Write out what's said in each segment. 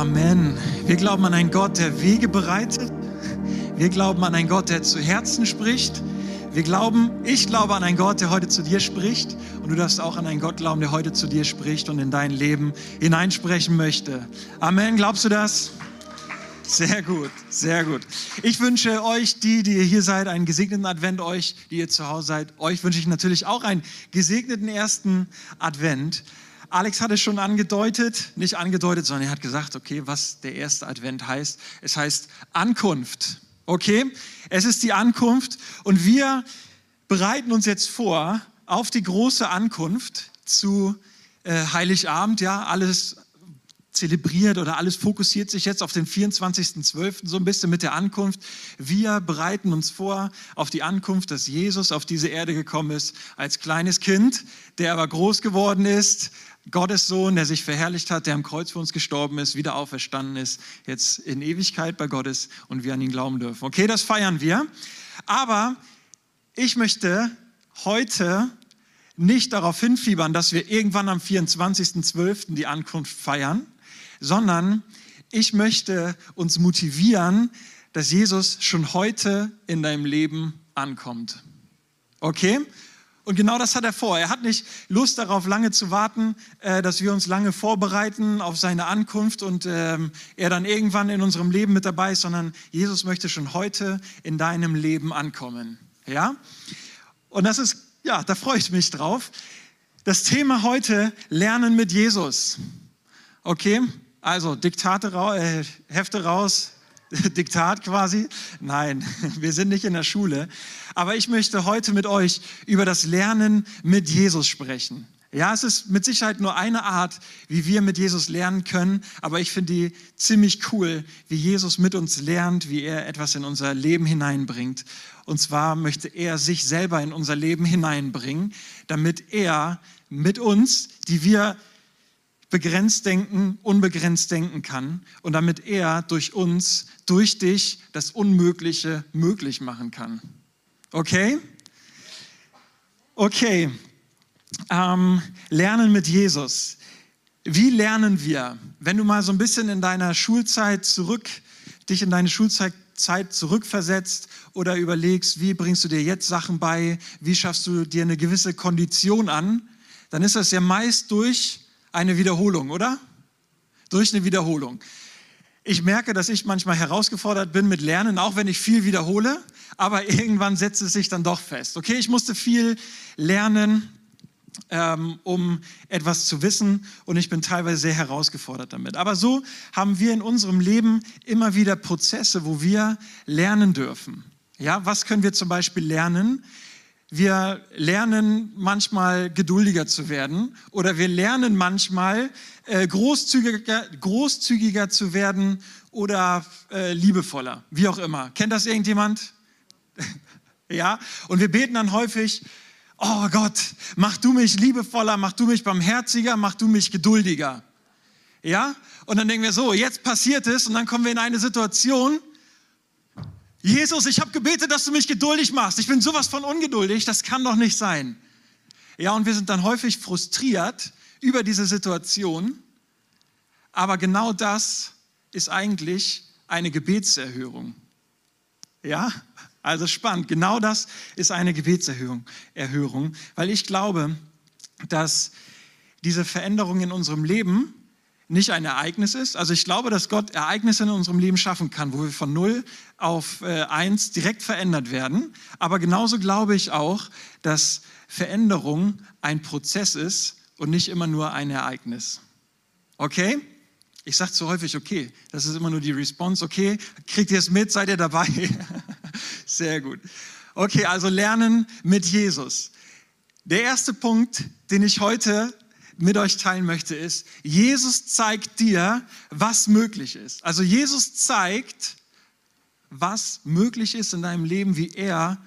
Amen. Wir glauben an einen Gott, der Wege bereitet. Wir glauben an einen Gott, der zu Herzen spricht. Wir glauben, ich glaube an einen Gott, der heute zu dir spricht. Und du darfst auch an einen Gott glauben, der heute zu dir spricht und in dein Leben hineinsprechen möchte. Amen. Glaubst du das? Sehr gut, sehr gut. Ich wünsche euch, die, die ihr hier seid, einen gesegneten Advent. Euch, die ihr zu Hause seid, euch wünsche ich natürlich auch einen gesegneten ersten Advent. Alex hat es schon angedeutet, nicht angedeutet, sondern er hat gesagt, okay, was der erste Advent heißt. Es heißt Ankunft. Okay, es ist die Ankunft und wir bereiten uns jetzt vor auf die große Ankunft zu äh, Heiligabend. Ja, alles zelebriert oder alles fokussiert sich jetzt auf den 24.12. so ein bisschen mit der Ankunft. Wir bereiten uns vor auf die Ankunft, dass Jesus auf diese Erde gekommen ist als kleines Kind, der aber groß geworden ist, Gottes Sohn, der sich verherrlicht hat, der am Kreuz für uns gestorben ist, wieder auferstanden ist, jetzt in Ewigkeit bei Gott ist und wir an ihn glauben dürfen. Okay, das feiern wir. Aber ich möchte heute nicht darauf hinfiebern, dass wir irgendwann am 24.12. die Ankunft feiern, sondern ich möchte uns motivieren, dass Jesus schon heute in deinem Leben ankommt. Okay? Und genau das hat er vor. Er hat nicht Lust darauf, lange zu warten, äh, dass wir uns lange vorbereiten auf seine Ankunft und ähm, er dann irgendwann in unserem Leben mit dabei ist, sondern Jesus möchte schon heute in deinem Leben ankommen. Ja? Und das ist, ja, da freue ich mich drauf. Das Thema heute, Lernen mit Jesus. Okay? Also Diktate, äh, Hefte raus, Diktat quasi. Nein, wir sind nicht in der Schule. Aber ich möchte heute mit euch über das Lernen mit Jesus sprechen. Ja, es ist mit Sicherheit nur eine Art, wie wir mit Jesus lernen können, aber ich finde die ziemlich cool, wie Jesus mit uns lernt, wie er etwas in unser Leben hineinbringt. Und zwar möchte er sich selber in unser Leben hineinbringen, damit er mit uns, die wir begrenzt denken, unbegrenzt denken kann und damit er durch uns, durch dich das Unmögliche möglich machen kann. Okay? Okay. Ähm, lernen mit Jesus. Wie lernen wir? Wenn du mal so ein bisschen in deiner Schulzeit zurück, dich in deine Schulzeit Zeit zurückversetzt oder überlegst, wie bringst du dir jetzt Sachen bei, wie schaffst du dir eine gewisse Kondition an, dann ist das ja meist durch eine Wiederholung, oder? Durch eine Wiederholung. Ich merke, dass ich manchmal herausgefordert bin mit Lernen, auch wenn ich viel wiederhole, aber irgendwann setzt es sich dann doch fest. Okay, ich musste viel lernen, ähm, um etwas zu wissen und ich bin teilweise sehr herausgefordert damit. Aber so haben wir in unserem Leben immer wieder Prozesse, wo wir lernen dürfen. Ja, was können wir zum Beispiel lernen? Wir lernen manchmal geduldiger zu werden oder wir lernen manchmal äh, großzügiger, großzügiger zu werden oder äh, liebevoller, wie auch immer. Kennt das irgendjemand? ja, und wir beten dann häufig, oh Gott, mach du mich liebevoller, mach du mich barmherziger, mach du mich geduldiger. Ja, und dann denken wir so, jetzt passiert es und dann kommen wir in eine Situation, Jesus, ich habe gebetet, dass du mich geduldig machst. Ich bin sowas von ungeduldig, das kann doch nicht sein. Ja, und wir sind dann häufig frustriert über diese Situation. Aber genau das ist eigentlich eine Gebetserhörung. Ja, also spannend. Genau das ist eine Gebetserhörung, Erhörung, weil ich glaube, dass diese Veränderung in unserem Leben nicht ein Ereignis ist. Also ich glaube, dass Gott Ereignisse in unserem Leben schaffen kann, wo wir von 0 auf äh, 1 direkt verändert werden. Aber genauso glaube ich auch, dass Veränderung ein Prozess ist und nicht immer nur ein Ereignis. Okay? Ich sage zu häufig, okay, das ist immer nur die Response, okay, kriegt ihr es mit, seid ihr dabei? Sehr gut. Okay, also lernen mit Jesus. Der erste Punkt, den ich heute mit euch teilen möchte, ist, Jesus zeigt dir, was möglich ist. Also Jesus zeigt, was möglich ist in deinem Leben, wie er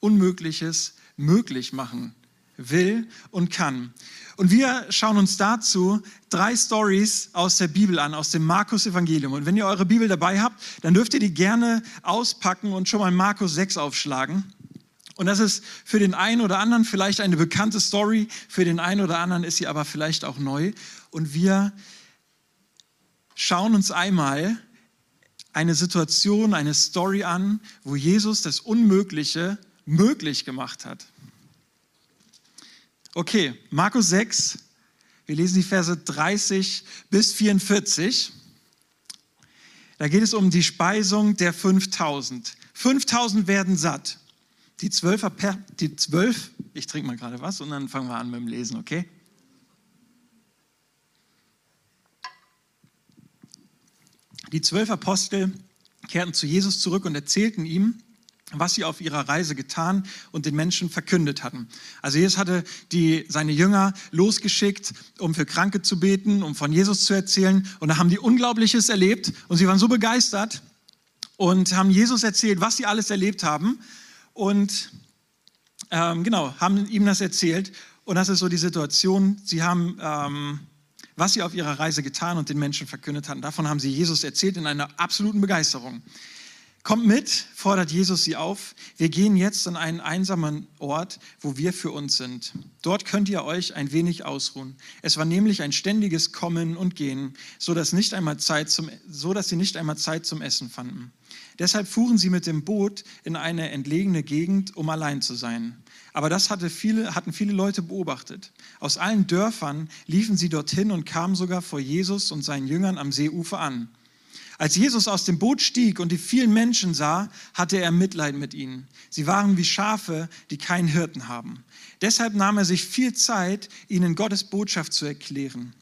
Unmögliches möglich machen will und kann. Und wir schauen uns dazu drei Stories aus der Bibel an, aus dem Markus Evangelium. Und wenn ihr eure Bibel dabei habt, dann dürft ihr die gerne auspacken und schon mal Markus 6 aufschlagen. Und das ist für den einen oder anderen vielleicht eine bekannte Story, für den einen oder anderen ist sie aber vielleicht auch neu. Und wir schauen uns einmal eine Situation, eine Story an, wo Jesus das Unmögliche möglich gemacht hat. Okay, Markus 6, wir lesen die Verse 30 bis 44. Da geht es um die Speisung der 5000. 5000 werden satt. Die zwölf, die zwölf, ich trinke mal gerade was und dann fangen wir an mit dem Lesen, okay? Die zwölf Apostel kehrten zu Jesus zurück und erzählten ihm, was sie auf ihrer Reise getan und den Menschen verkündet hatten. Also Jesus hatte die, seine Jünger losgeschickt, um für Kranke zu beten, um von Jesus zu erzählen. Und da haben die Unglaubliches erlebt und sie waren so begeistert und haben Jesus erzählt, was sie alles erlebt haben. Und ähm, genau, haben ihm das erzählt. Und das ist so die Situation. Sie haben... Ähm, was sie auf ihrer Reise getan und den Menschen verkündet hatten. Davon haben sie Jesus erzählt in einer absoluten Begeisterung. Kommt mit, fordert Jesus sie auf. Wir gehen jetzt an einen einsamen Ort, wo wir für uns sind. Dort könnt ihr euch ein wenig ausruhen. Es war nämlich ein ständiges Kommen und Gehen, so dass, nicht einmal Zeit zum, so dass sie nicht einmal Zeit zum Essen fanden. Deshalb fuhren sie mit dem Boot in eine entlegene Gegend, um allein zu sein. Aber das hatte viele, hatten viele Leute beobachtet. Aus allen Dörfern liefen sie dorthin und kamen sogar vor Jesus und seinen Jüngern am Seeufer an. Als Jesus aus dem Boot stieg und die vielen Menschen sah, hatte er Mitleid mit ihnen. Sie waren wie Schafe, die keinen Hirten haben. Deshalb nahm er sich viel Zeit, ihnen Gottes Botschaft zu erklären.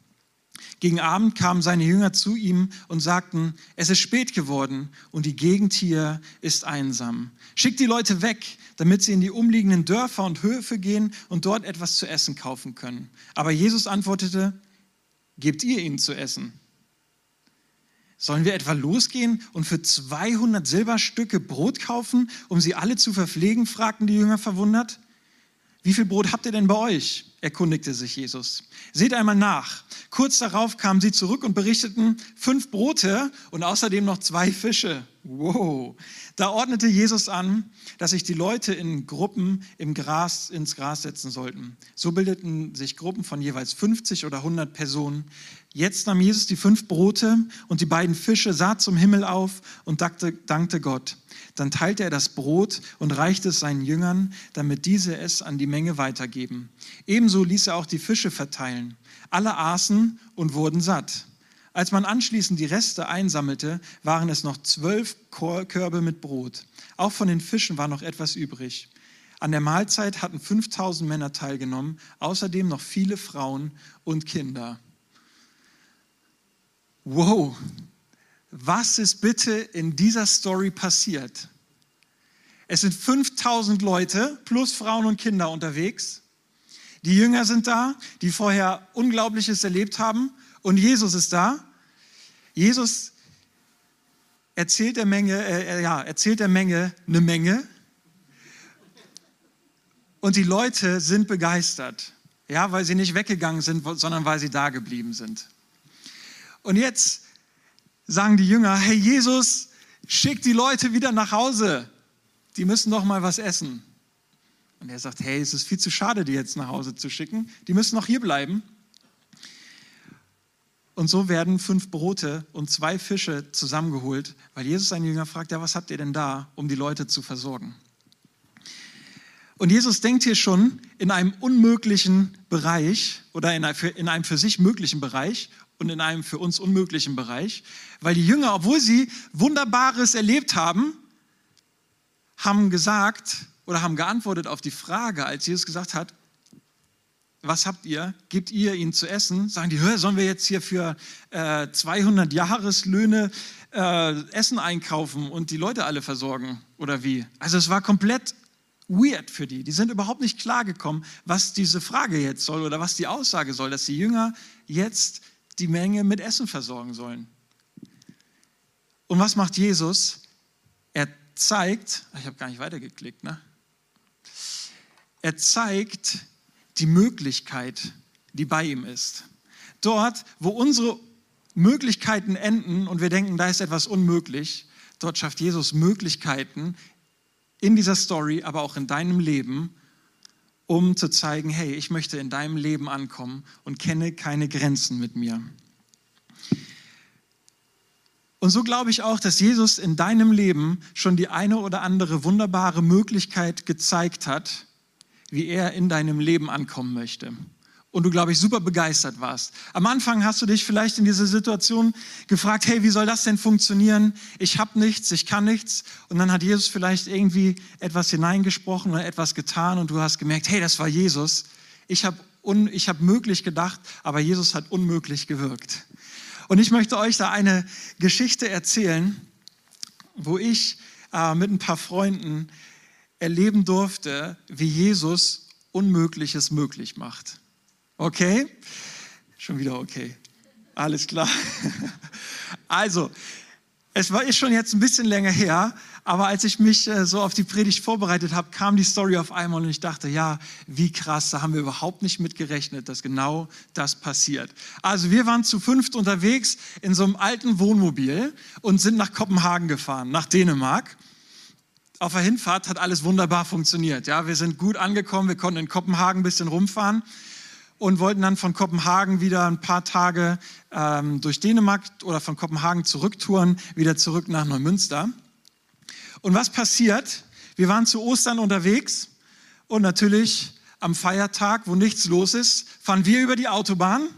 Gegen Abend kamen seine Jünger zu ihm und sagten, es ist spät geworden und die Gegend hier ist einsam. Schickt die Leute weg, damit sie in die umliegenden Dörfer und Höfe gehen und dort etwas zu essen kaufen können. Aber Jesus antwortete, gebt ihr ihnen zu essen. Sollen wir etwa losgehen und für 200 Silberstücke Brot kaufen, um sie alle zu verpflegen? fragten die Jünger verwundert. Wie viel Brot habt ihr denn bei euch? erkundigte sich Jesus. Seht einmal nach. Kurz darauf kamen sie zurück und berichteten fünf Brote und außerdem noch zwei Fische. Wow. Da ordnete Jesus an, dass sich die Leute in Gruppen im Gras, ins Gras setzen sollten. So bildeten sich Gruppen von jeweils 50 oder 100 Personen. Jetzt nahm Jesus die fünf Brote und die beiden Fische, sah zum Himmel auf und dankte, dankte Gott. Dann teilte er das Brot und reichte es seinen Jüngern, damit diese es an die Menge weitergeben. Ebenso ließ er auch die Fische verteilen. Alle aßen und wurden satt. Als man anschließend die Reste einsammelte, waren es noch zwölf Körbe mit Brot. Auch von den Fischen war noch etwas übrig. An der Mahlzeit hatten 5000 Männer teilgenommen, außerdem noch viele Frauen und Kinder. Wow, was ist bitte in dieser Story passiert? Es sind 5000 Leute plus Frauen und Kinder unterwegs. Die Jünger sind da, die vorher Unglaubliches erlebt haben. Und Jesus ist da. Jesus erzählt der Menge, äh, ja, erzählt der Menge eine Menge. Und die Leute sind begeistert. Ja, weil sie nicht weggegangen sind, sondern weil sie da geblieben sind. Und jetzt sagen die Jünger, hey Jesus, schick die Leute wieder nach Hause. Die müssen doch mal was essen. Und er sagt, hey, es ist viel zu schade, die jetzt nach Hause zu schicken. Die müssen noch hier bleiben. Und so werden fünf Brote und zwei Fische zusammengeholt, weil Jesus seine Jünger fragt, ja, was habt ihr denn da, um die Leute zu versorgen? Und Jesus denkt hier schon in einem unmöglichen Bereich oder in einem für sich möglichen Bereich und in einem für uns unmöglichen Bereich, weil die Jünger, obwohl sie Wunderbares erlebt haben, haben gesagt oder haben geantwortet auf die Frage, als Jesus gesagt hat, was habt ihr? Gebt ihr ihnen zu essen? Sagen die, sollen wir jetzt hier für äh, 200 Jahreslöhne äh, Essen einkaufen und die Leute alle versorgen? Oder wie? Also es war komplett weird für die. Die sind überhaupt nicht klargekommen, was diese Frage jetzt soll oder was die Aussage soll, dass die Jünger jetzt die Menge mit Essen versorgen sollen. Und was macht Jesus? Er zeigt, ich habe gar nicht weitergeklickt, ne? Er zeigt die Möglichkeit, die bei ihm ist. Dort, wo unsere Möglichkeiten enden und wir denken, da ist etwas unmöglich, dort schafft Jesus Möglichkeiten in dieser Story, aber auch in deinem Leben, um zu zeigen, hey, ich möchte in deinem Leben ankommen und kenne keine Grenzen mit mir. Und so glaube ich auch, dass Jesus in deinem Leben schon die eine oder andere wunderbare Möglichkeit gezeigt hat, wie er in deinem Leben ankommen möchte. Und du, glaube ich, super begeistert warst. Am Anfang hast du dich vielleicht in dieser Situation gefragt, hey, wie soll das denn funktionieren? Ich habe nichts, ich kann nichts. Und dann hat Jesus vielleicht irgendwie etwas hineingesprochen oder etwas getan und du hast gemerkt, hey, das war Jesus. Ich habe hab möglich gedacht, aber Jesus hat unmöglich gewirkt. Und ich möchte euch da eine Geschichte erzählen, wo ich äh, mit ein paar Freunden erleben durfte, wie Jesus Unmögliches möglich macht. Okay? Schon wieder okay. Alles klar. Also, es war ist schon jetzt ein bisschen länger her, aber als ich mich äh, so auf die Predigt vorbereitet habe, kam die Story auf einmal und ich dachte, ja, wie krass, da haben wir überhaupt nicht mit gerechnet, dass genau das passiert. Also wir waren zu fünft unterwegs in so einem alten Wohnmobil und sind nach Kopenhagen gefahren, nach Dänemark. Auf der Hinfahrt hat alles wunderbar funktioniert. Ja, wir sind gut angekommen, wir konnten in Kopenhagen ein bisschen rumfahren und wollten dann von Kopenhagen wieder ein paar Tage ähm, durch Dänemark oder von Kopenhagen zurücktouren, wieder zurück nach Neumünster. Und was passiert? Wir waren zu Ostern unterwegs und natürlich am Feiertag, wo nichts los ist, fahren wir über die Autobahn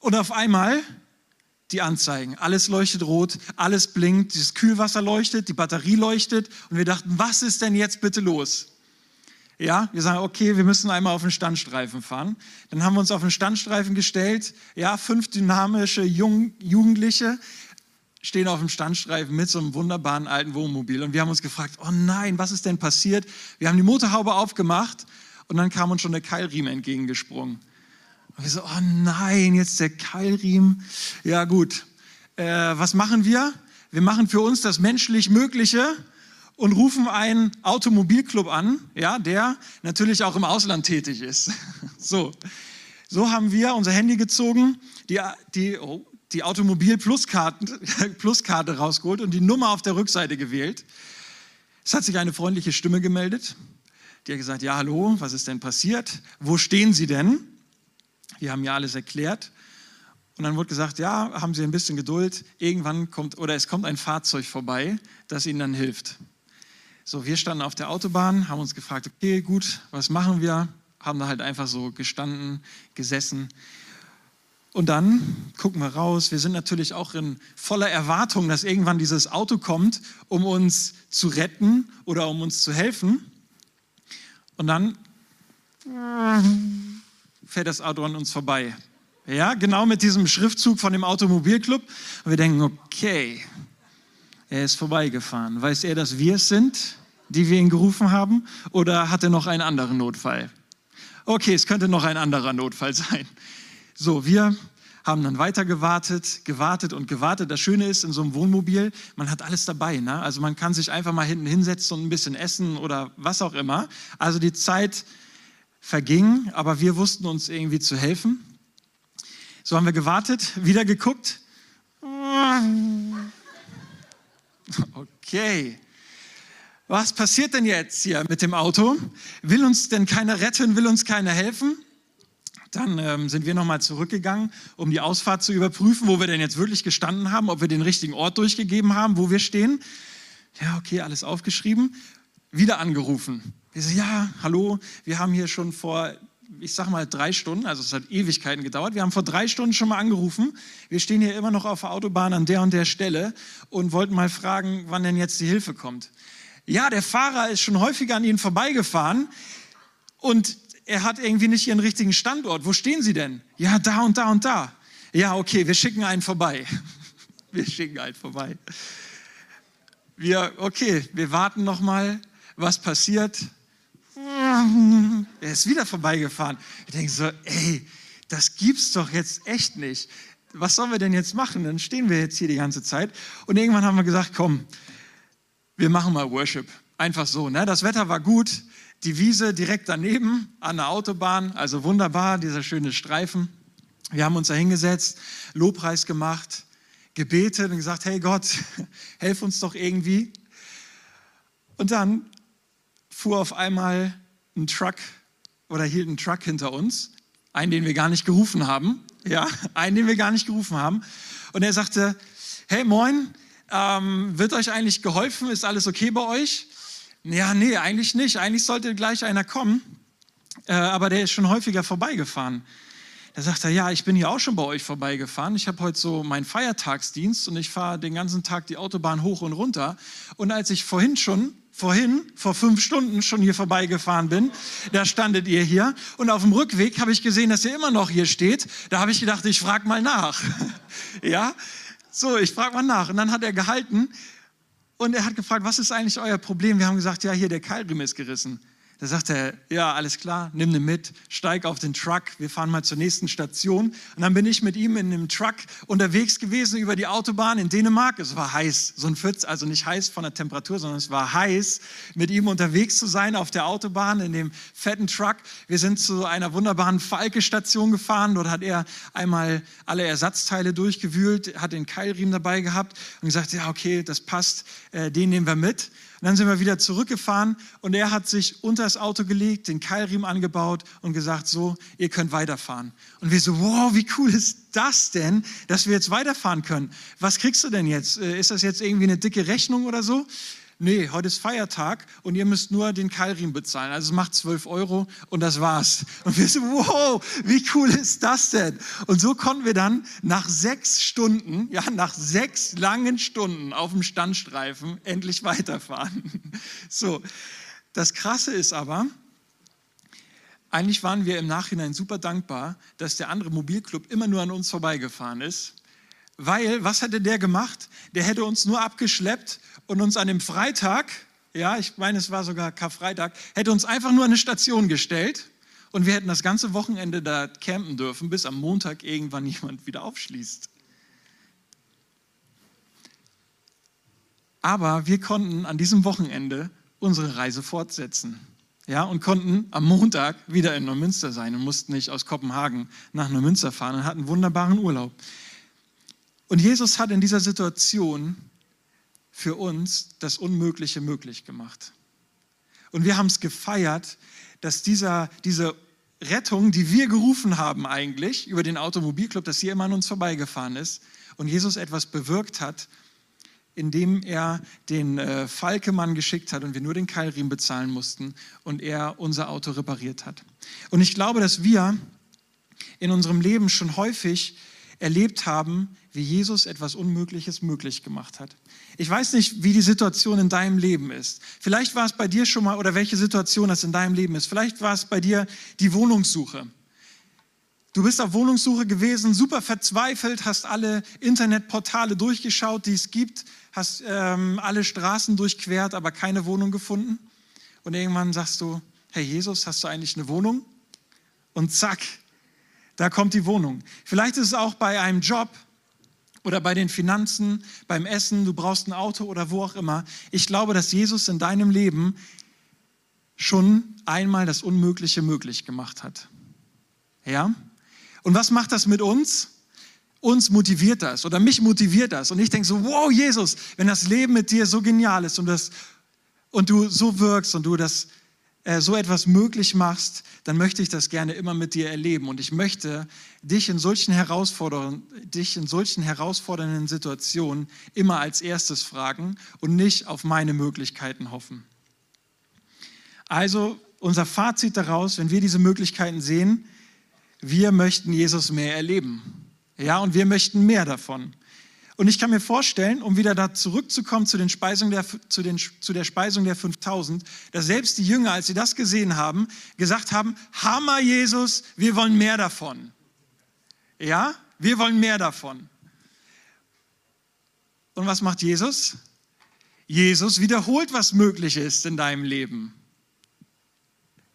und auf einmal die Anzeigen. Alles leuchtet rot, alles blinkt, dieses Kühlwasser leuchtet, die Batterie leuchtet und wir dachten, was ist denn jetzt bitte los? Ja, wir sagen, okay, wir müssen einmal auf den Standstreifen fahren. Dann haben wir uns auf den Standstreifen gestellt. Ja, fünf dynamische Jung Jugendliche stehen auf dem Standstreifen mit so einem wunderbaren alten Wohnmobil. Und wir haben uns gefragt, oh nein, was ist denn passiert? Wir haben die Motorhaube aufgemacht und dann kam uns schon der Keilriemen entgegengesprungen. Und wir so, oh nein, jetzt der Keilriemen. Ja gut, äh, was machen wir? Wir machen für uns das menschlich Mögliche und rufen einen Automobilclub an, ja, der natürlich auch im Ausland tätig ist. So, so haben wir unser Handy gezogen, die, die, oh, die Automobil-Pluskarte rausgeholt und die Nummer auf der Rückseite gewählt. Es hat sich eine freundliche Stimme gemeldet. Die hat gesagt, ja, hallo, was ist denn passiert? Wo stehen Sie denn? Wir haben ja alles erklärt. Und dann wurde gesagt, ja, haben Sie ein bisschen Geduld. Irgendwann kommt, oder es kommt ein Fahrzeug vorbei, das Ihnen dann hilft. So, wir standen auf der Autobahn, haben uns gefragt, okay, gut, was machen wir? Haben da halt einfach so gestanden, gesessen. Und dann gucken wir raus. Wir sind natürlich auch in voller Erwartung, dass irgendwann dieses Auto kommt, um uns zu retten oder um uns zu helfen. Und dann fährt das Auto an uns vorbei. Ja, genau mit diesem Schriftzug von dem Automobilclub. Und wir denken, okay, er ist vorbeigefahren. Weiß er, dass wir es sind, die wir ihn gerufen haben? Oder hat er noch einen anderen Notfall? Okay, es könnte noch ein anderer Notfall sein. So, wir haben dann weiter gewartet, gewartet und gewartet. Das Schöne ist, in so einem Wohnmobil, man hat alles dabei. Ne? Also man kann sich einfach mal hinten hinsetzen und ein bisschen essen oder was auch immer. Also die Zeit verging, aber wir wussten uns irgendwie zu helfen. So haben wir gewartet, wieder geguckt. Okay. Was passiert denn jetzt hier mit dem Auto? Will uns denn keiner retten? Will uns keiner helfen? Dann ähm, sind wir nochmal zurückgegangen, um die Ausfahrt zu überprüfen, wo wir denn jetzt wirklich gestanden haben, ob wir den richtigen Ort durchgegeben haben, wo wir stehen. Ja, okay, alles aufgeschrieben. Wieder angerufen. Wir sagen, ja, hallo, wir haben hier schon vor, ich sag mal, drei Stunden, also es hat Ewigkeiten gedauert, wir haben vor drei Stunden schon mal angerufen. Wir stehen hier immer noch auf der Autobahn an der und der Stelle und wollten mal fragen, wann denn jetzt die Hilfe kommt. Ja, der Fahrer ist schon häufiger an ihnen vorbeigefahren und er hat irgendwie nicht ihren richtigen Standort. Wo stehen Sie denn? Ja, da und da und da. Ja, okay, wir schicken einen vorbei. Wir schicken einen vorbei. Wir, okay, wir warten noch mal, was passiert. Er ist wieder vorbeigefahren. Ich denke so, ey, das gibt's doch jetzt echt nicht. Was sollen wir denn jetzt machen? Dann stehen wir jetzt hier die ganze Zeit. Und irgendwann haben wir gesagt, komm, wir machen mal Worship. Einfach so. Ne? Das Wetter war gut die Wiese direkt daneben an der Autobahn, also wunderbar, dieser schöne Streifen. Wir haben uns da hingesetzt, Lobpreis gemacht, gebetet und gesagt, hey Gott, helf uns doch irgendwie. Und dann fuhr auf einmal ein Truck oder hielt ein Truck hinter uns, einen, den wir gar nicht gerufen haben, ja, einen, den wir gar nicht gerufen haben. Und er sagte, hey moin, ähm, wird euch eigentlich geholfen? Ist alles okay bei euch? Ja, nee, eigentlich nicht. Eigentlich sollte gleich einer kommen, äh, aber der ist schon häufiger vorbeigefahren. Da sagt er, ja, ich bin hier auch schon bei euch vorbeigefahren. Ich habe heute so meinen Feiertagsdienst und ich fahre den ganzen Tag die Autobahn hoch und runter. Und als ich vorhin schon, vorhin, vor fünf Stunden schon hier vorbeigefahren bin, da standet ihr hier. Und auf dem Rückweg habe ich gesehen, dass ihr immer noch hier steht. Da habe ich gedacht, ich frage mal nach. ja, so, ich frage mal nach. Und dann hat er gehalten und er hat gefragt, was ist eigentlich euer Problem? Wir haben gesagt, ja, hier der Keilriemen ist gerissen. Da sagt er, ja, alles klar, nimm den mit, steig auf den Truck, wir fahren mal zur nächsten Station. Und dann bin ich mit ihm in einem Truck unterwegs gewesen über die Autobahn in Dänemark. Es war heiß, so ein 40, also nicht heiß von der Temperatur, sondern es war heiß, mit ihm unterwegs zu sein auf der Autobahn in dem fetten Truck. Wir sind zu einer wunderbaren Falke-Station gefahren. Dort hat er einmal alle Ersatzteile durchgewühlt, hat den Keilriemen dabei gehabt und gesagt, ja, okay, das passt, äh, den nehmen wir mit. Und dann sind wir wieder zurückgefahren und er hat sich unter das Auto gelegt, den Keilriemen angebaut und gesagt, so, ihr könnt weiterfahren. Und wir so, wow, wie cool ist das denn, dass wir jetzt weiterfahren können? Was kriegst du denn jetzt? Äh, ist das jetzt irgendwie eine dicke Rechnung oder so? Nee, heute ist Feiertag und ihr müsst nur den Keilriemen bezahlen. Also es macht 12 Euro und das war's. Und wir so, wow, wie cool ist das denn? Und so konnten wir dann nach sechs Stunden, ja, nach sechs langen Stunden auf dem Standstreifen endlich weiterfahren. So, das Krasse ist aber, eigentlich waren wir im Nachhinein super dankbar, dass der andere Mobilclub immer nur an uns vorbeigefahren ist weil, was hätte der gemacht? Der hätte uns nur abgeschleppt und uns an dem Freitag, ja, ich meine, es war sogar Karfreitag, hätte uns einfach nur eine Station gestellt und wir hätten das ganze Wochenende da campen dürfen, bis am Montag irgendwann jemand wieder aufschließt. Aber wir konnten an diesem Wochenende unsere Reise fortsetzen. Ja, und konnten am Montag wieder in Neumünster sein und mussten nicht aus Kopenhagen nach Neumünster fahren und hatten wunderbaren Urlaub. Und Jesus hat in dieser Situation für uns das Unmögliche möglich gemacht. Und wir haben es gefeiert, dass dieser, diese Rettung, die wir gerufen haben eigentlich über den Automobilclub, dass hier immer an uns vorbeigefahren ist und Jesus etwas bewirkt hat, indem er den äh, Falkemann geschickt hat und wir nur den Keilriemen bezahlen mussten und er unser Auto repariert hat. Und ich glaube, dass wir in unserem Leben schon häufig erlebt haben, wie Jesus etwas Unmögliches möglich gemacht hat. Ich weiß nicht, wie die Situation in deinem Leben ist. Vielleicht war es bei dir schon mal, oder welche Situation das in deinem Leben ist. Vielleicht war es bei dir die Wohnungssuche. Du bist auf Wohnungssuche gewesen, super verzweifelt, hast alle Internetportale durchgeschaut, die es gibt, hast ähm, alle Straßen durchquert, aber keine Wohnung gefunden. Und irgendwann sagst du, Herr Jesus, hast du eigentlich eine Wohnung? Und zack, da kommt die Wohnung. Vielleicht ist es auch bei einem Job oder bei den Finanzen, beim Essen, du brauchst ein Auto oder wo auch immer. Ich glaube, dass Jesus in deinem Leben schon einmal das Unmögliche möglich gemacht hat. Ja? Und was macht das mit uns? Uns motiviert das oder mich motiviert das. Und ich denke so, wow, Jesus, wenn das Leben mit dir so genial ist und, das, und du so wirkst und du das äh, so etwas möglich machst, dann möchte ich das gerne immer mit dir erleben. Und ich möchte dich in solchen, Herausforderungen, dich in solchen herausfordernden Situationen immer als erstes fragen und nicht auf meine Möglichkeiten hoffen. Also unser Fazit daraus, wenn wir diese Möglichkeiten sehen, wir möchten Jesus mehr erleben. Ja, und wir möchten mehr davon. Und ich kann mir vorstellen, um wieder da zurückzukommen zu, den Speisung der, zu, den, zu der Speisung der 5000, dass selbst die Jünger, als sie das gesehen haben, gesagt haben, Hammer Jesus, wir wollen mehr davon. Ja, wir wollen mehr davon. Und was macht Jesus? Jesus wiederholt, was möglich ist in deinem Leben.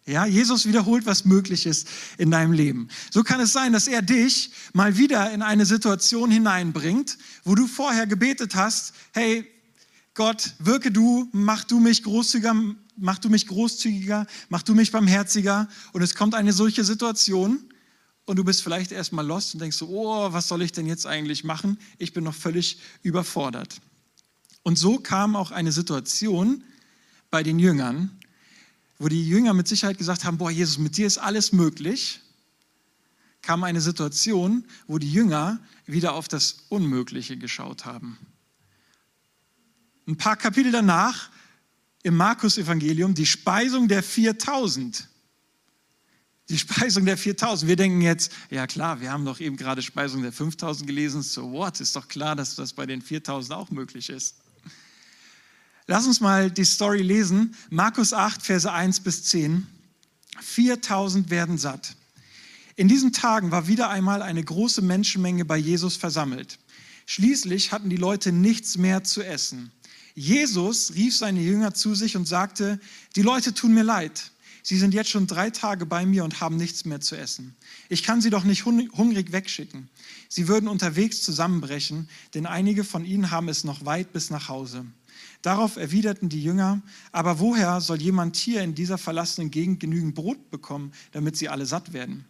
Ja, Jesus wiederholt, was möglich ist in deinem Leben. So kann es sein, dass er dich mal wieder in eine Situation hineinbringt, wo du vorher gebetet hast, hey, Gott, wirke du, mach du mich großzügiger, mach du mich großzügiger, mach du mich barmherziger. Und es kommt eine solche Situation und du bist vielleicht erstmal lost und denkst so, oh, was soll ich denn jetzt eigentlich machen? Ich bin noch völlig überfordert. Und so kam auch eine Situation bei den Jüngern, wo die Jünger mit Sicherheit gesagt haben, boah Jesus, mit dir ist alles möglich. kam eine Situation, wo die Jünger wieder auf das Unmögliche geschaut haben. Ein paar Kapitel danach im Markus-Evangelium die Speisung der 4000. Die Speisung der 4000. Wir denken jetzt, ja klar, wir haben doch eben gerade Speisung der 5000 gelesen. So what? Ist doch klar, dass das bei den 4000 auch möglich ist. Lass uns mal die Story lesen. Markus 8, Verse 1 bis 10. 4000 werden satt. In diesen Tagen war wieder einmal eine große Menschenmenge bei Jesus versammelt. Schließlich hatten die Leute nichts mehr zu essen. Jesus rief seine Jünger zu sich und sagte, die Leute tun mir leid. Sie sind jetzt schon drei Tage bei mir und haben nichts mehr zu essen. Ich kann sie doch nicht hungrig wegschicken. Sie würden unterwegs zusammenbrechen, denn einige von ihnen haben es noch weit bis nach Hause. Darauf erwiderten die Jünger, aber woher soll jemand hier in dieser verlassenen Gegend genügend Brot bekommen, damit sie alle satt werden?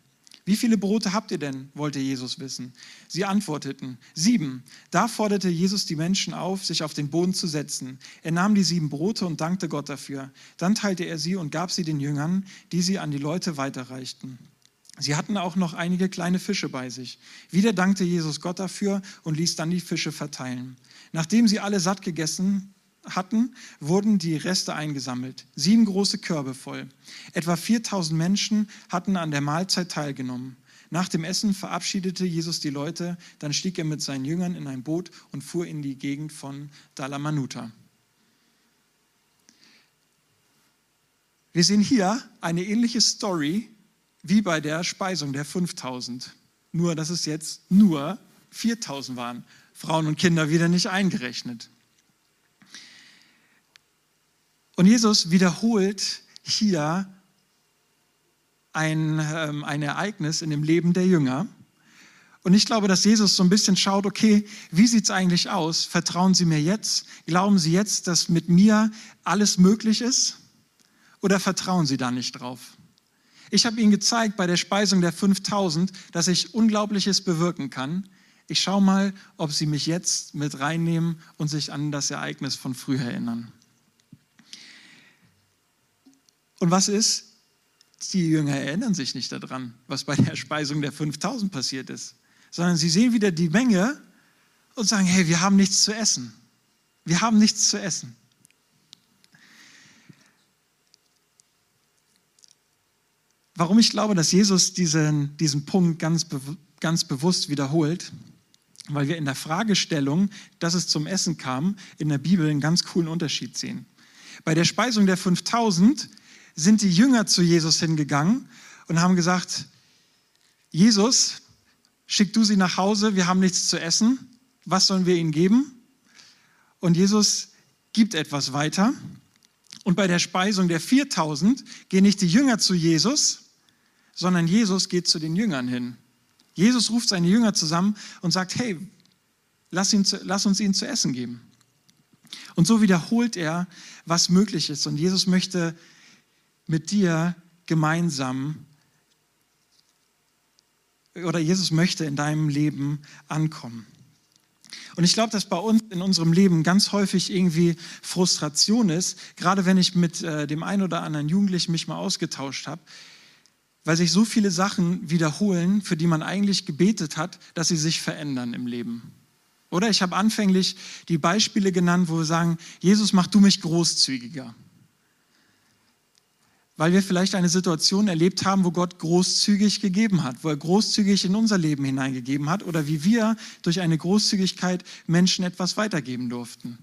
Wie viele Brote habt ihr denn? wollte Jesus wissen. Sie antworteten, sieben. Da forderte Jesus die Menschen auf, sich auf den Boden zu setzen. Er nahm die sieben Brote und dankte Gott dafür. Dann teilte er sie und gab sie den Jüngern, die sie an die Leute weiterreichten. Sie hatten auch noch einige kleine Fische bei sich. Wieder dankte Jesus Gott dafür und ließ dann die Fische verteilen. Nachdem sie alle satt gegessen hatten, wurden die Reste eingesammelt. Sieben große Körbe voll. Etwa 4000 Menschen hatten an der Mahlzeit teilgenommen. Nach dem Essen verabschiedete Jesus die Leute, dann stieg er mit seinen Jüngern in ein Boot und fuhr in die Gegend von Dalamanuta. Wir sehen hier eine ähnliche Story wie bei der Speisung der 5000. Nur, dass es jetzt nur 4000 waren. Frauen und Kinder wieder nicht eingerechnet. Und Jesus wiederholt hier ein, ähm, ein Ereignis in dem Leben der Jünger. Und ich glaube, dass Jesus so ein bisschen schaut, okay, wie sieht es eigentlich aus? Vertrauen Sie mir jetzt? Glauben Sie jetzt, dass mit mir alles möglich ist? Oder vertrauen Sie da nicht drauf? Ich habe Ihnen gezeigt bei der Speisung der 5000, dass ich Unglaubliches bewirken kann. Ich schaue mal, ob Sie mich jetzt mit reinnehmen und sich an das Ereignis von früher erinnern. Und was ist? Die Jünger erinnern sich nicht daran, was bei der Speisung der 5000 passiert ist, sondern sie sehen wieder die Menge und sagen, hey, wir haben nichts zu essen. Wir haben nichts zu essen. Warum ich glaube, dass Jesus diesen, diesen Punkt ganz, ganz bewusst wiederholt, weil wir in der Fragestellung, dass es zum Essen kam, in der Bibel einen ganz coolen Unterschied sehen. Bei der Speisung der 5000 sind die Jünger zu Jesus hingegangen und haben gesagt, Jesus, schick du sie nach Hause, wir haben nichts zu essen, was sollen wir ihnen geben? Und Jesus gibt etwas weiter. Und bei der Speisung der 4000 gehen nicht die Jünger zu Jesus, sondern Jesus geht zu den Jüngern hin. Jesus ruft seine Jünger zusammen und sagt, hey, lass, ihn, lass uns ihnen zu essen geben. Und so wiederholt er, was möglich ist. Und Jesus möchte mit dir gemeinsam oder Jesus möchte in deinem Leben ankommen. Und ich glaube, dass bei uns in unserem Leben ganz häufig irgendwie Frustration ist, gerade wenn ich mit äh, dem einen oder anderen Jugendlichen mich mal ausgetauscht habe, weil sich so viele Sachen wiederholen, für die man eigentlich gebetet hat, dass sie sich verändern im Leben. Oder ich habe anfänglich die Beispiele genannt, wo wir sagen, Jesus, mach du mich großzügiger weil wir vielleicht eine Situation erlebt haben, wo Gott großzügig gegeben hat, wo er großzügig in unser Leben hineingegeben hat oder wie wir durch eine Großzügigkeit Menschen etwas weitergeben durften.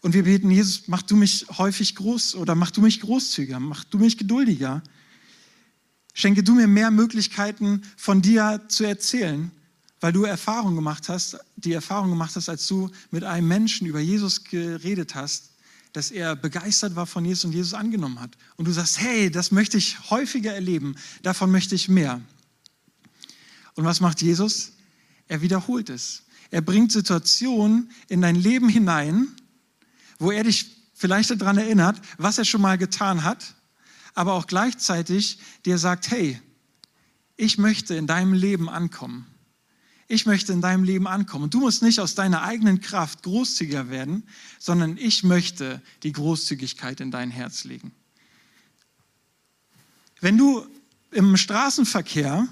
Und wir beten, Jesus, mach du mich häufig groß oder mach du mich großzügiger, mach du mich geduldiger. Schenke du mir mehr Möglichkeiten von dir zu erzählen, weil du Erfahrung gemacht hast, die Erfahrung gemacht hast, als du mit einem Menschen über Jesus geredet hast dass er begeistert war von Jesus und Jesus angenommen hat. Und du sagst, hey, das möchte ich häufiger erleben, davon möchte ich mehr. Und was macht Jesus? Er wiederholt es. Er bringt Situationen in dein Leben hinein, wo er dich vielleicht daran erinnert, was er schon mal getan hat, aber auch gleichzeitig dir sagt, hey, ich möchte in deinem Leben ankommen ich möchte in deinem Leben ankommen. Und du musst nicht aus deiner eigenen Kraft großzügiger werden, sondern ich möchte die Großzügigkeit in dein Herz legen. Wenn du im Straßenverkehr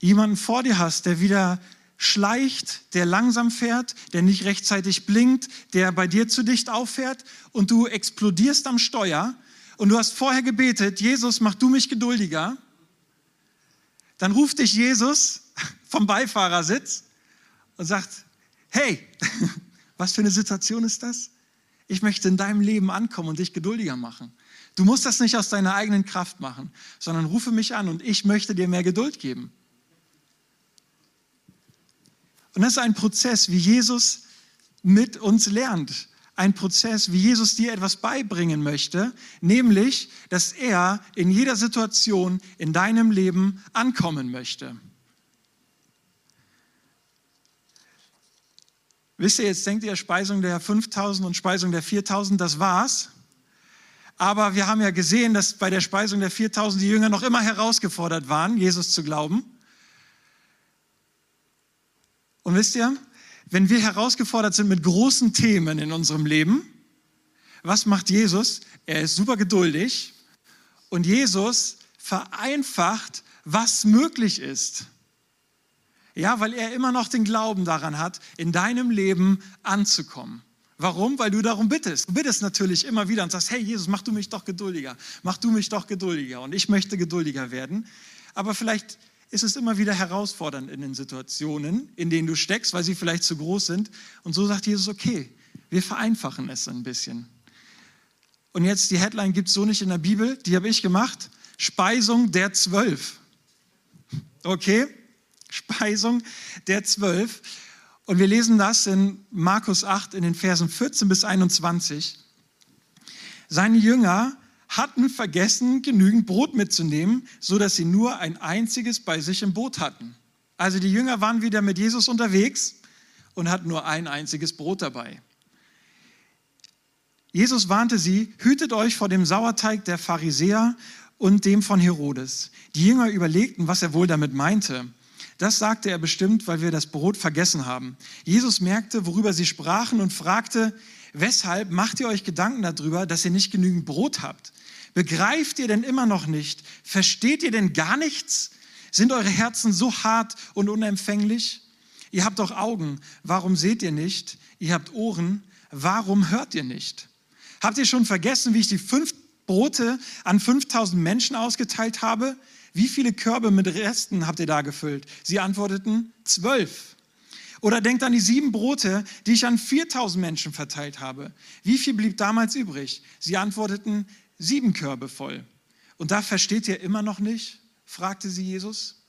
jemanden vor dir hast, der wieder schleicht, der langsam fährt, der nicht rechtzeitig blinkt, der bei dir zu dicht auffährt und du explodierst am Steuer und du hast vorher gebetet, Jesus, mach du mich geduldiger, dann ruft dich Jesus vom Beifahrersitz und sagt, hey, was für eine Situation ist das? Ich möchte in deinem Leben ankommen und dich geduldiger machen. Du musst das nicht aus deiner eigenen Kraft machen, sondern rufe mich an und ich möchte dir mehr Geduld geben. Und das ist ein Prozess, wie Jesus mit uns lernt. Ein Prozess, wie Jesus dir etwas beibringen möchte, nämlich, dass er in jeder Situation in deinem Leben ankommen möchte. Wisst ihr, jetzt denkt ihr, Speisung der 5000 und Speisung der 4000, das war's. Aber wir haben ja gesehen, dass bei der Speisung der 4000 die Jünger noch immer herausgefordert waren, Jesus zu glauben. Und wisst ihr, wenn wir herausgefordert sind mit großen Themen in unserem Leben, was macht Jesus? Er ist super geduldig und Jesus vereinfacht, was möglich ist. Ja, weil er immer noch den Glauben daran hat, in deinem Leben anzukommen. Warum? Weil du darum bittest. Du bittest natürlich immer wieder und sagst, hey Jesus, mach du mich doch geduldiger, mach du mich doch geduldiger und ich möchte geduldiger werden. Aber vielleicht ist es immer wieder herausfordernd in den Situationen, in denen du steckst, weil sie vielleicht zu groß sind. Und so sagt Jesus, okay, wir vereinfachen es ein bisschen. Und jetzt die Headline gibt es so nicht in der Bibel, die habe ich gemacht. Speisung der Zwölf. Okay? Speisung der Zwölf. Und wir lesen das in Markus 8 in den Versen 14 bis 21. Seine Jünger hatten vergessen, genügend Brot mitzunehmen, so dass sie nur ein einziges bei sich im Boot hatten. Also die Jünger waren wieder mit Jesus unterwegs und hatten nur ein einziges Brot dabei. Jesus warnte sie, hütet euch vor dem Sauerteig der Pharisäer und dem von Herodes. Die Jünger überlegten, was er wohl damit meinte. Das sagte er bestimmt, weil wir das Brot vergessen haben. Jesus merkte, worüber sie sprachen und fragte, weshalb macht ihr euch Gedanken darüber, dass ihr nicht genügend Brot habt? Begreift ihr denn immer noch nicht? Versteht ihr denn gar nichts? Sind eure Herzen so hart und unempfänglich? Ihr habt doch Augen, warum seht ihr nicht? Ihr habt Ohren, warum hört ihr nicht? Habt ihr schon vergessen, wie ich die fünf Brote an 5000 Menschen ausgeteilt habe? Wie viele Körbe mit Resten habt ihr da gefüllt? Sie antworteten, zwölf. Oder denkt an die sieben Brote, die ich an 4000 Menschen verteilt habe. Wie viel blieb damals übrig? Sie antworteten, sieben Körbe voll. Und da versteht ihr immer noch nicht? fragte sie Jesus.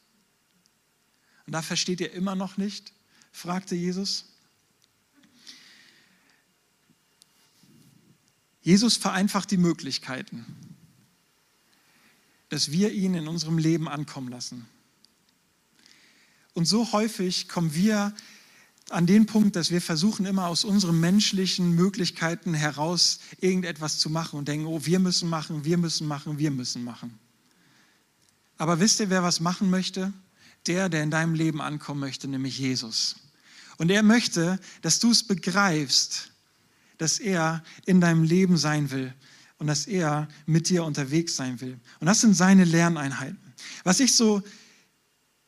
Und da versteht ihr immer noch nicht? fragte Jesus. Jesus vereinfacht die Möglichkeiten, dass wir ihn in unserem Leben ankommen lassen. Und so häufig kommen wir an den Punkt, dass wir versuchen immer aus unseren menschlichen Möglichkeiten heraus irgendetwas zu machen und denken, oh, wir müssen machen, wir müssen machen, wir müssen machen. Aber wisst ihr, wer was machen möchte? Der, der in deinem Leben ankommen möchte, nämlich Jesus. Und er möchte, dass du es begreifst, dass er in deinem Leben sein will und dass er mit dir unterwegs sein will. Und das sind seine Lerneinheiten. Was ich so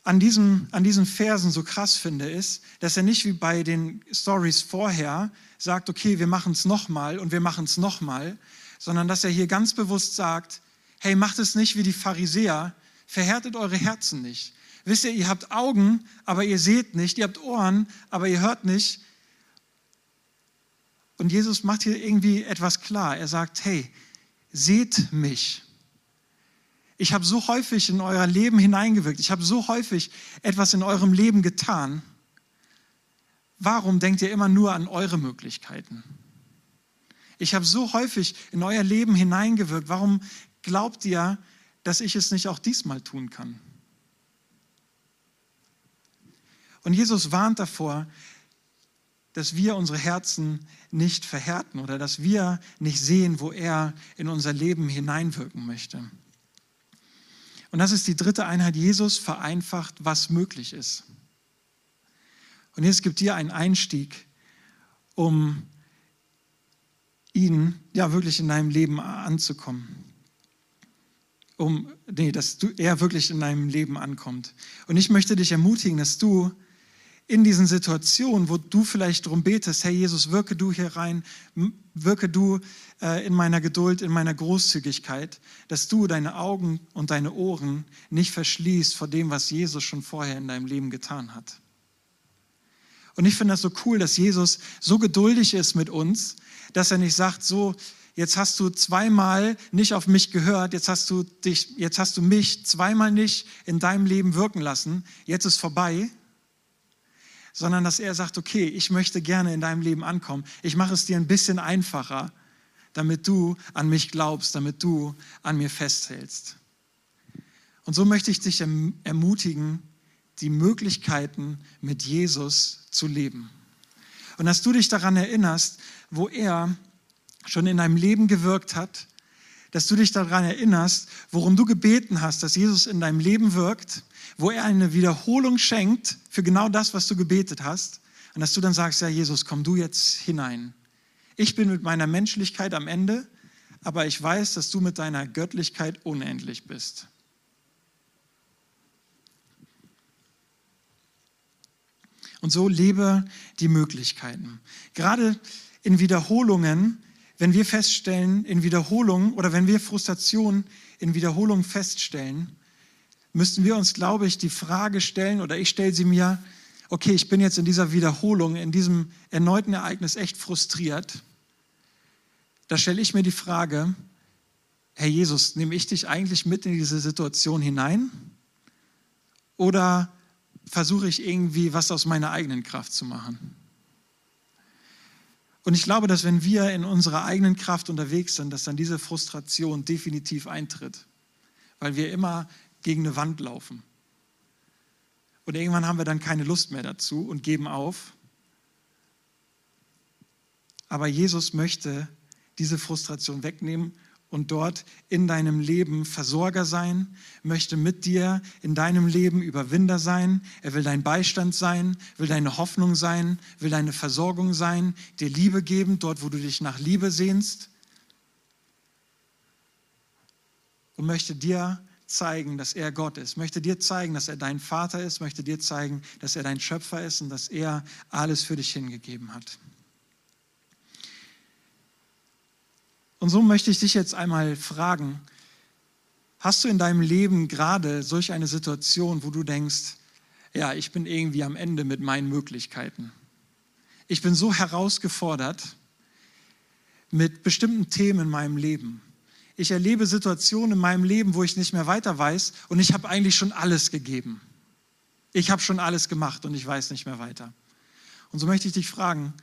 an diesen, an diesen Versen so krass finde, ist, dass er nicht wie bei den Stories vorher sagt, okay, wir machen es nochmal und wir machen es nochmal, sondern dass er hier ganz bewusst sagt, hey, macht es nicht wie die Pharisäer, verhärtet eure Herzen nicht. Wisst ihr, ihr habt Augen, aber ihr seht nicht, ihr habt Ohren, aber ihr hört nicht. Und Jesus macht hier irgendwie etwas klar. Er sagt, hey, seht mich. Ich habe so häufig in euer Leben hineingewirkt. Ich habe so häufig etwas in eurem Leben getan. Warum denkt ihr immer nur an eure Möglichkeiten? Ich habe so häufig in euer Leben hineingewirkt. Warum glaubt ihr, dass ich es nicht auch diesmal tun kann? Und Jesus warnt davor, dass wir unsere Herzen nicht verhärten oder dass wir nicht sehen, wo er in unser Leben hineinwirken möchte. Und das ist die dritte Einheit. Jesus vereinfacht, was möglich ist. Und jetzt gibt dir einen Einstieg, um ihn ja wirklich in deinem Leben anzukommen. um, nee, dass du, er wirklich in deinem Leben ankommt. Und ich möchte dich ermutigen, dass du in diesen Situationen, wo du vielleicht darum betest, Herr Jesus, wirke du hier rein, wirke du äh, in meiner Geduld, in meiner Großzügigkeit, dass du deine Augen und deine Ohren nicht verschließt vor dem, was Jesus schon vorher in deinem Leben getan hat. Und ich finde das so cool, dass Jesus so geduldig ist mit uns, dass er nicht sagt, so, jetzt hast du zweimal nicht auf mich gehört, jetzt hast du dich, jetzt hast du mich zweimal nicht in deinem Leben wirken lassen, jetzt ist vorbei, sondern dass er sagt, okay, ich möchte gerne in deinem Leben ankommen. Ich mache es dir ein bisschen einfacher, damit du an mich glaubst, damit du an mir festhältst. Und so möchte ich dich ermutigen, die Möglichkeiten mit Jesus zu leben. Und dass du dich daran erinnerst, wo er schon in deinem Leben gewirkt hat, dass du dich daran erinnerst, worum du gebeten hast, dass Jesus in deinem Leben wirkt wo er eine Wiederholung schenkt für genau das, was du gebetet hast. Und dass du dann sagst, ja Jesus, komm du jetzt hinein. Ich bin mit meiner Menschlichkeit am Ende, aber ich weiß, dass du mit deiner Göttlichkeit unendlich bist. Und so lebe die Möglichkeiten. Gerade in Wiederholungen, wenn wir feststellen, in Wiederholungen oder wenn wir Frustration in Wiederholungen feststellen, müssten wir uns, glaube ich, die Frage stellen, oder ich stelle sie mir, okay, ich bin jetzt in dieser Wiederholung, in diesem erneuten Ereignis echt frustriert. Da stelle ich mir die Frage, Herr Jesus, nehme ich dich eigentlich mit in diese Situation hinein? Oder versuche ich irgendwie was aus meiner eigenen Kraft zu machen? Und ich glaube, dass wenn wir in unserer eigenen Kraft unterwegs sind, dass dann diese Frustration definitiv eintritt, weil wir immer gegen eine Wand laufen. Und irgendwann haben wir dann keine Lust mehr dazu und geben auf. Aber Jesus möchte diese Frustration wegnehmen und dort in deinem Leben Versorger sein, möchte mit dir in deinem Leben Überwinder sein. Er will dein Beistand sein, will deine Hoffnung sein, will deine Versorgung sein, dir Liebe geben, dort wo du dich nach Liebe sehnst. Und möchte dir zeigen, dass er Gott ist, möchte dir zeigen, dass er dein Vater ist, möchte dir zeigen, dass er dein Schöpfer ist und dass er alles für dich hingegeben hat. Und so möchte ich dich jetzt einmal fragen, hast du in deinem Leben gerade solch eine Situation, wo du denkst, ja, ich bin irgendwie am Ende mit meinen Möglichkeiten. Ich bin so herausgefordert mit bestimmten Themen in meinem Leben ich erlebe Situationen in meinem Leben, wo ich nicht mehr weiter weiß und ich habe eigentlich schon alles gegeben. Ich habe schon alles gemacht und ich weiß nicht mehr weiter. Und so möchte ich dich fragen,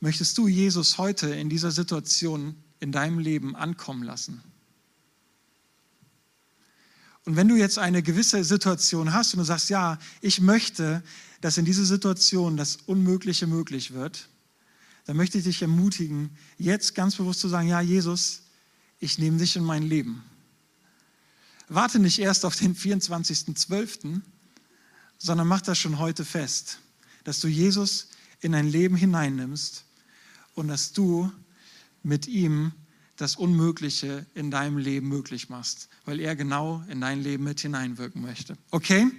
möchtest du Jesus heute in dieser Situation in deinem Leben ankommen lassen? Und wenn du jetzt eine gewisse Situation hast und du sagst, ja, ich möchte, dass in dieser Situation das Unmögliche möglich wird, dann möchte ich dich ermutigen, jetzt ganz bewusst zu sagen, ja, Jesus, ich nehme dich in mein Leben. Warte nicht erst auf den 24.12., sondern mach das schon heute fest, dass du Jesus in dein Leben hineinnimmst und dass du mit ihm das Unmögliche in deinem Leben möglich machst, weil er genau in dein Leben mit hineinwirken möchte. Okay?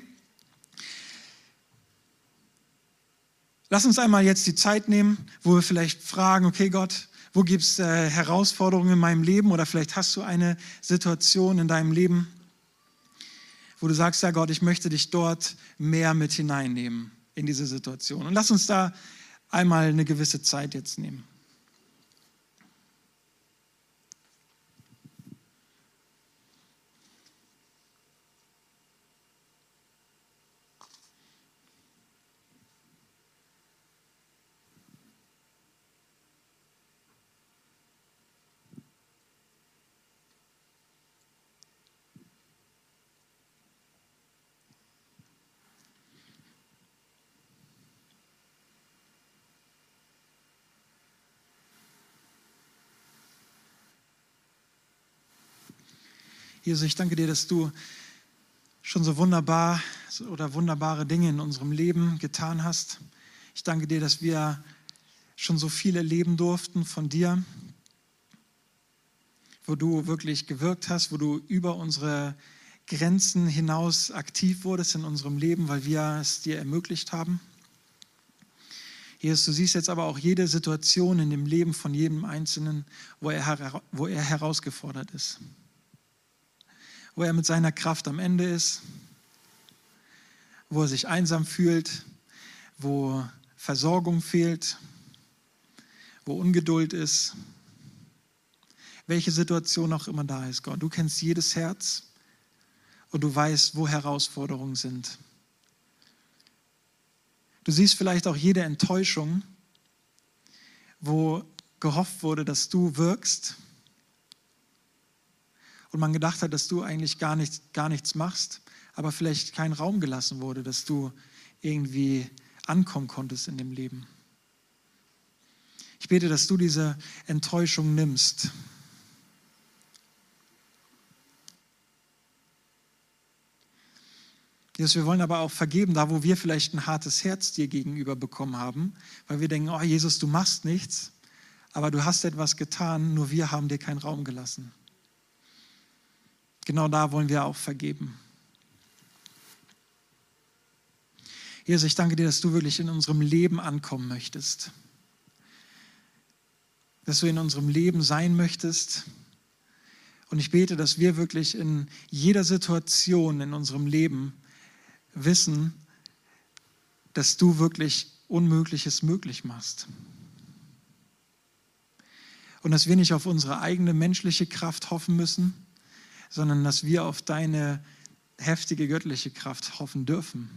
Lass uns einmal jetzt die Zeit nehmen, wo wir vielleicht fragen, okay Gott, wo gibt es äh, Herausforderungen in meinem Leben oder vielleicht hast du eine Situation in deinem Leben, wo du sagst, ja Gott, ich möchte dich dort mehr mit hineinnehmen in diese Situation. Und lass uns da einmal eine gewisse Zeit jetzt nehmen. Jesus, ich danke dir, dass du schon so wunderbar oder wunderbare Dinge in unserem Leben getan hast. Ich danke dir, dass wir schon so viel erleben durften von dir, wo du wirklich gewirkt hast, wo du über unsere Grenzen hinaus aktiv wurdest in unserem Leben, weil wir es dir ermöglicht haben. Jesus, du siehst jetzt aber auch jede Situation in dem Leben von jedem Einzelnen, wo er, wo er herausgefordert ist. Wo er mit seiner Kraft am Ende ist, wo er sich einsam fühlt, wo Versorgung fehlt, wo Ungeduld ist, welche Situation auch immer da ist, Gott. Du kennst jedes Herz und du weißt, wo Herausforderungen sind. Du siehst vielleicht auch jede Enttäuschung, wo gehofft wurde, dass du wirkst und man gedacht hat, dass du eigentlich gar nichts, gar nichts machst, aber vielleicht kein Raum gelassen wurde, dass du irgendwie ankommen konntest in dem Leben. Ich bete, dass du diese Enttäuschung nimmst Jesus, wir wollen aber auch vergeben, da wo wir vielleicht ein hartes Herz dir gegenüber bekommen haben, weil wir denken, oh Jesus, du machst nichts, aber du hast etwas getan, nur wir haben dir keinen Raum gelassen. Genau da wollen wir auch vergeben. Jesus, ich danke dir, dass du wirklich in unserem Leben ankommen möchtest. Dass du in unserem Leben sein möchtest. Und ich bete, dass wir wirklich in jeder Situation in unserem Leben wissen, dass du wirklich Unmögliches möglich machst. Und dass wir nicht auf unsere eigene menschliche Kraft hoffen müssen, sondern dass wir auf deine heftige göttliche Kraft hoffen dürfen.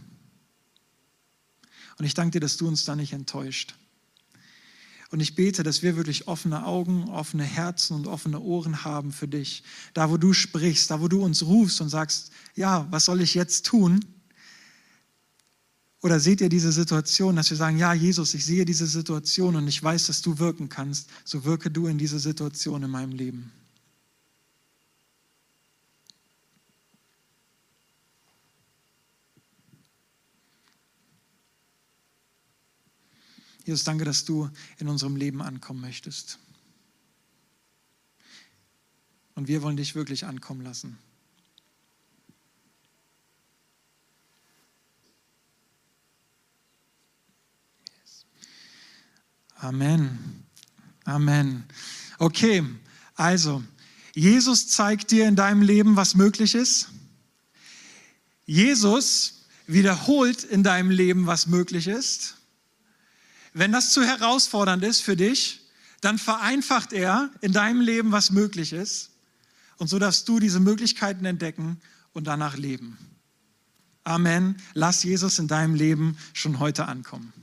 Und ich danke dir, dass du uns da nicht enttäuscht. Und ich bete, dass wir wirklich offene Augen, offene Herzen und offene Ohren haben für dich. Da, wo du sprichst, da, wo du uns rufst und sagst, ja, was soll ich jetzt tun? Oder seht ihr diese Situation, dass wir sagen, ja, Jesus, ich sehe diese Situation und ich weiß, dass du wirken kannst, so wirke du in diese Situation in meinem Leben. Jesus, danke, dass du in unserem Leben ankommen möchtest. Und wir wollen dich wirklich ankommen lassen. Amen. Amen. Okay, also, Jesus zeigt dir in deinem Leben, was möglich ist. Jesus wiederholt in deinem Leben, was möglich ist. Wenn das zu herausfordernd ist für dich, dann vereinfacht er in deinem Leben, was möglich ist. Und so darfst du diese Möglichkeiten entdecken und danach leben. Amen. Lass Jesus in deinem Leben schon heute ankommen.